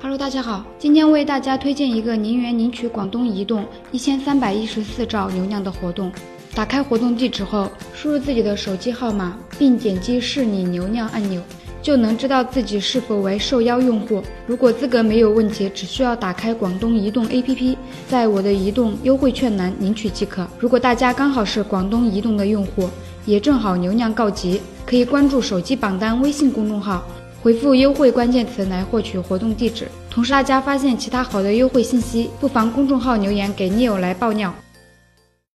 Hello，大家好，今天为大家推荐一个零元领取广东移动一千三百一十四兆流量的活动。打开活动地址后，输入自己的手机号码，并点击试领流量按钮，就能知道自己是否为受邀用户。如果资格没有问题，只需要打开广东移动 APP，在我的移动优惠券栏领取即可。如果大家刚好是广东移动的用户，也正好流量告急，可以关注手机榜单微信公众号。回复优惠关键词来获取活动地址。同时，大家发现其他好的优惠信息，不妨公众号留言给 Neil 来爆料。